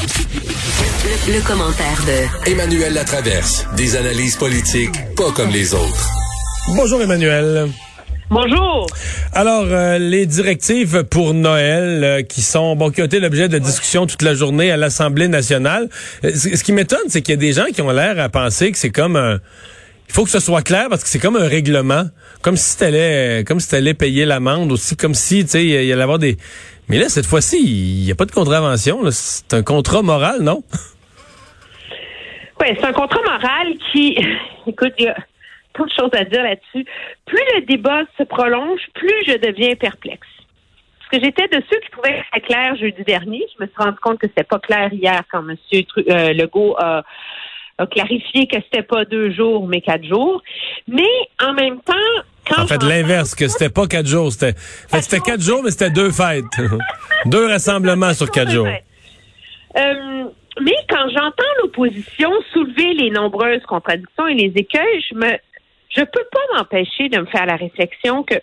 Le, commentaire de Emmanuel Latraverse. Des analyses politiques pas comme les autres. Bonjour Emmanuel. Bonjour. Alors, euh, les directives pour Noël euh, qui sont bon qui ont été l'objet de discussions toute la journée à l'Assemblée nationale. Euh, ce qui m'étonne, c'est qu'il y a des gens qui ont l'air à penser que c'est comme un il faut que ce soit clair parce que c'est comme un règlement, comme si t'allais comme si t'allais payer l'amende aussi comme si tu sais il y allait avoir des mais là cette fois-ci, il n'y a pas de contravention, c'est un contrat moral, non? Oui, c'est un contrat moral qui écoute, il y a tant de choses à dire là-dessus. Plus le débat se prolonge, plus je deviens perplexe. Parce que j'étais de ceux qui trouvaient c'était clair jeudi dernier. Je me suis rendu compte que c'était pas clair hier quand M. Euh, Legault a, clarifié que c'était pas deux jours, mais quatre jours. Mais en même temps, quand en fait, l'inverse, que c'était pas quatre jours, c'était, c'était quatre jours, mais c'était deux fêtes. deux rassemblements sur quatre jours. Euh, mais quand j'entends l'opposition soulever les nombreuses contradictions et les écueils, je me, je peux pas m'empêcher de me faire la réflexion que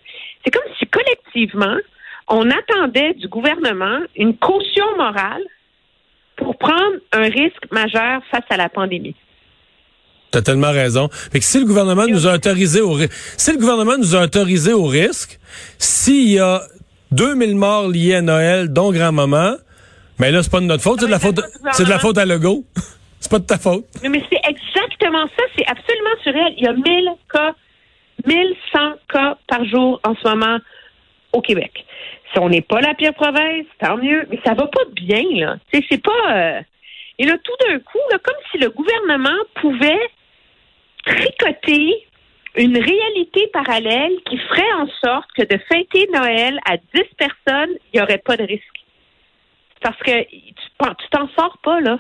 c'est comme si collectivement, on attendait du gouvernement une caution morale pour prendre un risque majeur face à la pandémie. T'as tellement raison. Fait que si le gouvernement nous a autorisé au si le gouvernement nous a autorisé au risque, s'il y a 2000 morts liés à Noël, dont grand-maman, mais là, c'est pas de notre faute, c'est de la faute, c'est de la faute à Legault. c'est pas de ta faute. Mais c'est exactement ça. C'est absolument surréel. Il y a 1000 cas, 1100 cas par jour en ce moment au Québec. Si on n'est pas la pire province, tant mieux. Mais ça va pas bien, là. C'est pas. Euh, et là, tout d'un coup, là, comme si le gouvernement pouvait tricoter une réalité parallèle qui ferait en sorte que de fêter Noël à 10 personnes, il n'y aurait pas de risque. Parce que tu t'en sors pas, là.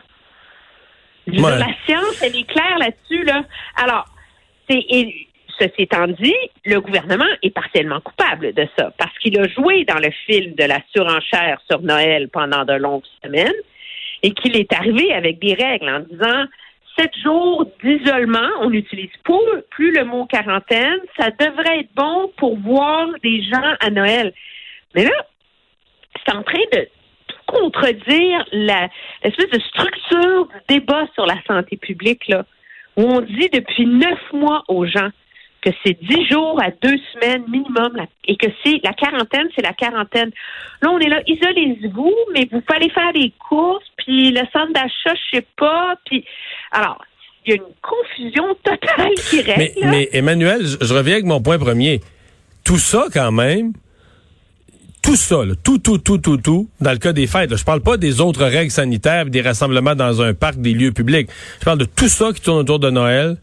La science, elle est claire là-dessus, là. Alors, c'est, ceci étant dit, le gouvernement est partiellement coupable de ça parce qu'il a joué dans le film de la surenchère sur Noël pendant de longues semaines et qu'il est arrivé avec des règles en disant sept jours d'isolement, on n'utilise plus le mot quarantaine, ça devrait être bon pour voir des gens à Noël. Mais là, c'est en train de contredire l'espèce de structure du débat sur la santé publique, où on dit depuis neuf mois aux gens que c'est dix jours à deux semaines minimum et que c'est la quarantaine, c'est la quarantaine. Là, on est là, isolez-vous, mais vous pouvez aller faire des courses, puis le centre d'achat, je sais pas, puis alors, il y a une confusion totale qui reste. Mais, Emmanuel, je reviens avec mon point premier. Tout ça, quand même, tout ça, tout, tout, tout, tout, tout, dans le cas des fêtes. Là, je parle pas des autres règles sanitaires, des rassemblements dans un parc, des lieux publics. Je parle de tout ça qui tourne autour de Noël.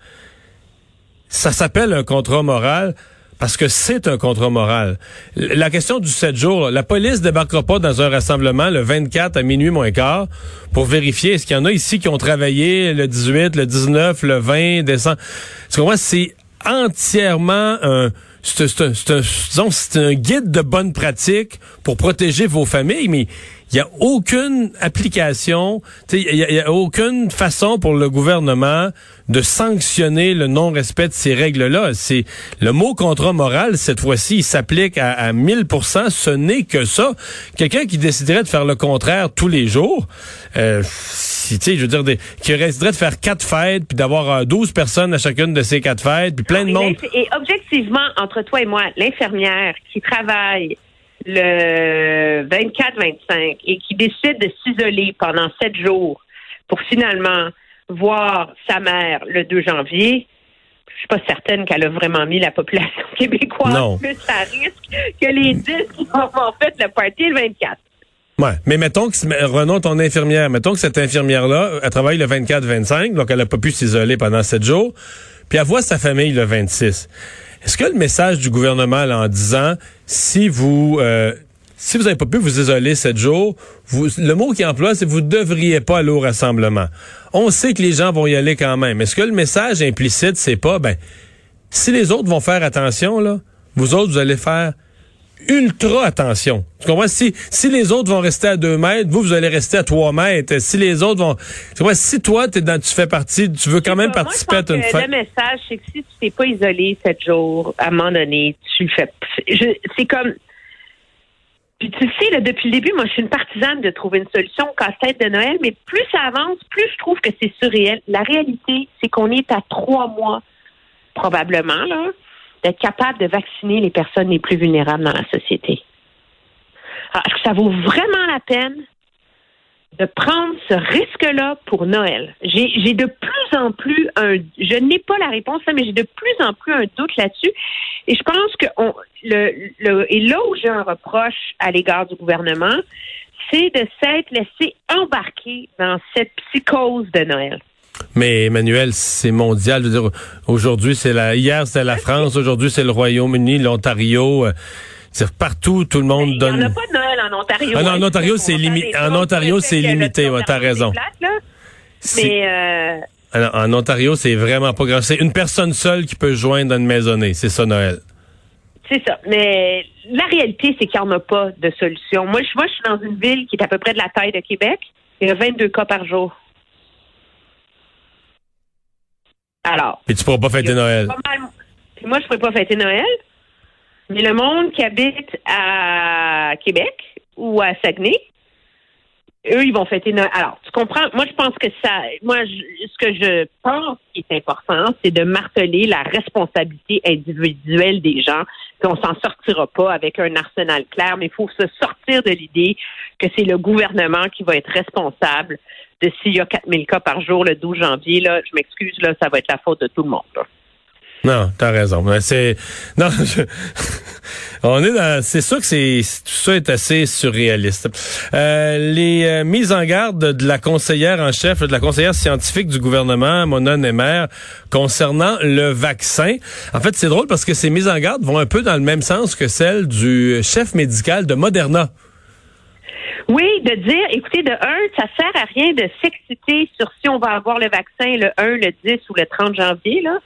Ça s'appelle un contrat moral parce que c'est un contrat moral. La question du 7 jours, la police débarquera pas dans un rassemblement le 24 à minuit moins quart pour vérifier est-ce qu'il y en a ici qui ont travaillé le 18, le 19, le 20 décembre. Tu comprends? C'est entièrement un c'est un, guide de bonne pratique pour protéger vos familles, mais il n'y a aucune application, il n'y a, aucune façon pour le gouvernement de sanctionner le non-respect de ces règles-là. C'est le mot contrat moral cette fois-ci, il s'applique à, à 1000 Ce n'est que ça. Quelqu'un qui déciderait de faire le contraire tous les jours, euh, si, je veux dire, des, qui déciderait de faire quatre fêtes puis d'avoir 12 euh, personnes à chacune de ces quatre fêtes, puis plein de monde. Et objectivement, entre toi et moi, l'infirmière qui travaille le 24-25 et qui décide de s'isoler pendant sept jours pour finalement voir sa mère le 2 janvier, je suis pas certaine qu'elle a vraiment mis la population québécoise plus à risque que les 10 qui ont fait le party le 24. Ouais, mais mettons que, Renaud, ton infirmière, mettons que cette infirmière-là, elle travaille le 24-25, donc elle n'a pas pu s'isoler pendant sept jours, puis elle voit sa famille le 26. Est-ce que le message du gouvernement en disant si vous euh, si vous n'avez pas pu vous isoler sept jours, vous, le mot qui emploie, c'est vous devriez pas aller au rassemblement. On sait que les gens vont y aller quand même. Est-ce que le message implicite, c'est pas ben si les autres vont faire attention là, vous autres vous allez faire ultra attention. Tu comprends? Si, si les autres vont rester à deux mètres, vous, vous allez rester à trois mètres. Si les autres vont... Tu comprends? Si toi, es dans, tu fais partie, tu veux quand même participer à une fête... Le message, c'est que si tu t'es pas isolé sept jours, à un moment donné, tu le fais... C'est comme... Puis tu sais, là, depuis le début, moi, je suis une partisane de trouver une solution au casse-tête de Noël, mais plus ça avance, plus je trouve que c'est surréel. La réalité, c'est qu'on est à trois mois, probablement, là, d'être capable de vacciner les personnes les plus vulnérables dans la société. Alors, est-ce que ça vaut vraiment la peine de prendre ce risque-là pour Noël? J'ai de plus en plus un, je n'ai pas la réponse, mais j'ai de plus en plus un doute là-dessus. Et je pense que le, et là où j'ai un reproche à l'égard du gouvernement, c'est de s'être laissé embarquer dans cette psychose de Noël. Mais Emmanuel, c'est mondial. Aujourd'hui, c'est la, hier c'était la France, aujourd'hui c'est le Royaume-Uni, l'Ontario. Euh, c'est partout, tout le monde donne. Il n'y en a pas de Noël en Ontario. Ah non, en Ontario, c'est limité. En Ontario, c'est limité. Ouais, t'as raison. Mais euh... Alors, en Ontario, c'est vraiment pas grave. C'est une personne seule qui peut joindre une maisonnée. C'est ça, Noël. C'est ça. Mais la réalité, c'est qu'il n'y en a pas de solution. Moi je, moi, je suis dans une ville qui est à peu près de la taille de Québec. Il y a 22 cas par jour. Alors. Et tu pourras pas fêter Noël. Puis moi, je ne pourrais pas fêter Noël. Mais le monde qui habite à Québec ou à Saguenay, eux, ils vont fêter Noël. Alors, tu comprends? Moi, je pense que ça, moi, ce que je pense qui est important, c'est de marteler la responsabilité individuelle des gens. Qu'on s'en sortira pas avec un arsenal clair, mais il faut se sortir de l'idée que c'est le gouvernement qui va être responsable de s'il y a 4000 cas par jour le 12 janvier. Là, je m'excuse, là, ça va être la faute de tout le monde. Là. Non, t'as raison. C'est non, on est dans. C'est sûr que c'est tout ça est assez surréaliste. Euh, les euh, mises en garde de la conseillère en chef, de la conseillère scientifique du gouvernement, Mona Nemer, concernant le vaccin. En fait, c'est drôle parce que ces mises en garde vont un peu dans le même sens que celles du chef médical de Moderna. Oui, de dire, écoutez, de un, ça sert à rien de s'exciter sur si on va avoir le vaccin le 1, le 10 ou le 30 janvier, là.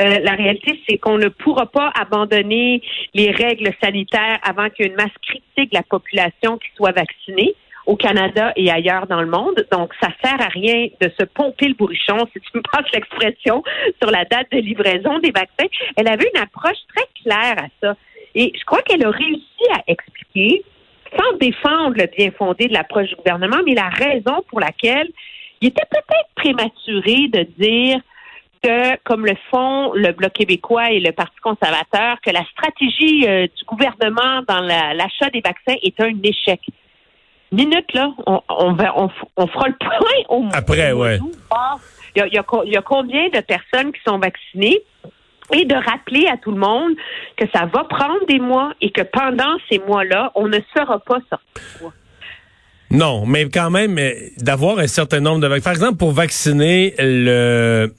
Euh, la réalité, c'est qu'on ne pourra pas abandonner les règles sanitaires avant qu'il y ait une masse critique de la population qui soit vaccinée au Canada et ailleurs dans le monde. Donc, ça sert à rien de se pomper le bourrichon, si tu me passes l'expression, sur la date de livraison des vaccins. Elle avait une approche très claire à ça. Et je crois qu'elle a réussi à expliquer, sans défendre le bien fondé de l'approche du gouvernement, mais la raison pour laquelle il était peut-être prématuré de dire que, comme le font le Bloc québécois et le Parti conservateur, que la stratégie euh, du gouvernement dans l'achat des vaccins est un échec. Minute, là, on, on, va, on, fera le point au Après, ouais. Il y, a, il, y a, combien de personnes qui sont vaccinées? Et de rappeler à tout le monde que ça va prendre des mois et que pendant ces mois-là, on ne sera pas sorti. Non, mais quand même, d'avoir un certain nombre de vaccins. Par exemple, pour vacciner le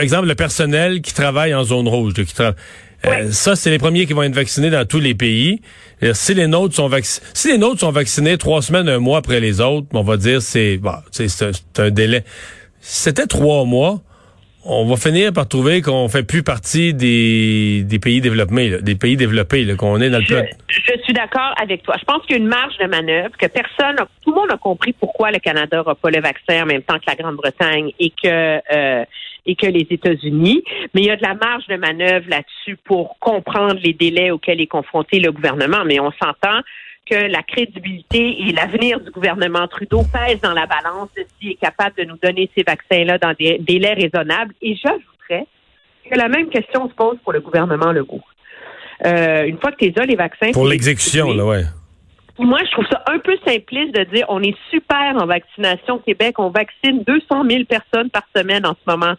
exemple, le personnel qui travaille en zone rouge, qui euh, ça, c'est les premiers qui vont être vaccinés dans tous les pays. si les nôtres sont vaccinés, si les nôtres sont vaccinés trois semaines, un mois après les autres, on va dire c'est bon, c'est un délai. C'était trois mois on va finir par trouver qu'on fait plus partie des, des pays développés, des pays développés, qu'on est dans le je, je suis d'accord avec toi. Je pense qu'il y a une marge de manœuvre, que personne, tout le monde a compris pourquoi le Canada n'aura pas le vaccin en même temps que la Grande-Bretagne et que euh, et que les États-Unis. Mais il y a de la marge de manœuvre là-dessus pour comprendre les délais auxquels est confronté le gouvernement. Mais on s'entend que la crédibilité et l'avenir du gouvernement Trudeau pèsent dans la balance de s'il est capable de nous donner ces vaccins-là dans des délais raisonnables. Et j'ajouterais que la même question se pose pour le gouvernement Legault. Euh, une fois que tu as les vaccins... Pour l'exécution, là, ouais. Moi, je trouve ça un peu simpliste de dire on est super en vaccination au Québec, on vaccine 200 000 personnes par semaine en ce moment.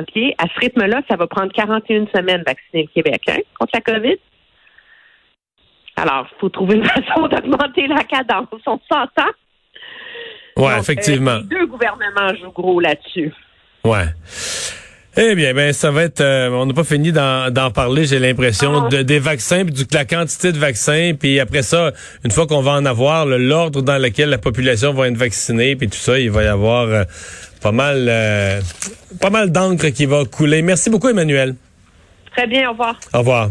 OK? À ce rythme-là, ça va prendre 41 semaines vacciner le Québec hein, contre la COVID. Alors, il faut trouver une façon d'augmenter la cadence. On s'entend? Oui, effectivement. Euh, les deux gouvernements jouent gros là-dessus. Ouais. Eh bien, ben ça va être. Euh, on n'a pas fini d'en parler. J'ai l'impression de, des vaccins, puis de la quantité de vaccins, puis après ça, une fois qu'on va en avoir, l'ordre dans lequel la population va être vaccinée, puis tout ça, il va y avoir euh, pas mal, pas mal d'encre qui va couler. Merci beaucoup, Emmanuel. Très bien, au revoir. Au revoir.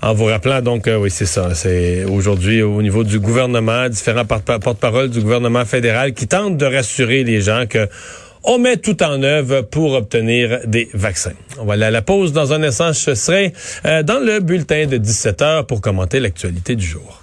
En vous rappelant donc, euh, oui, c'est ça. C'est aujourd'hui au niveau du gouvernement, différents porte-parole du gouvernement fédéral qui tentent de rassurer les gens que on met tout en œuvre pour obtenir des vaccins. On va aller à la pause dans un instant. Je serai euh, dans le bulletin de 17 heures pour commenter l'actualité du jour.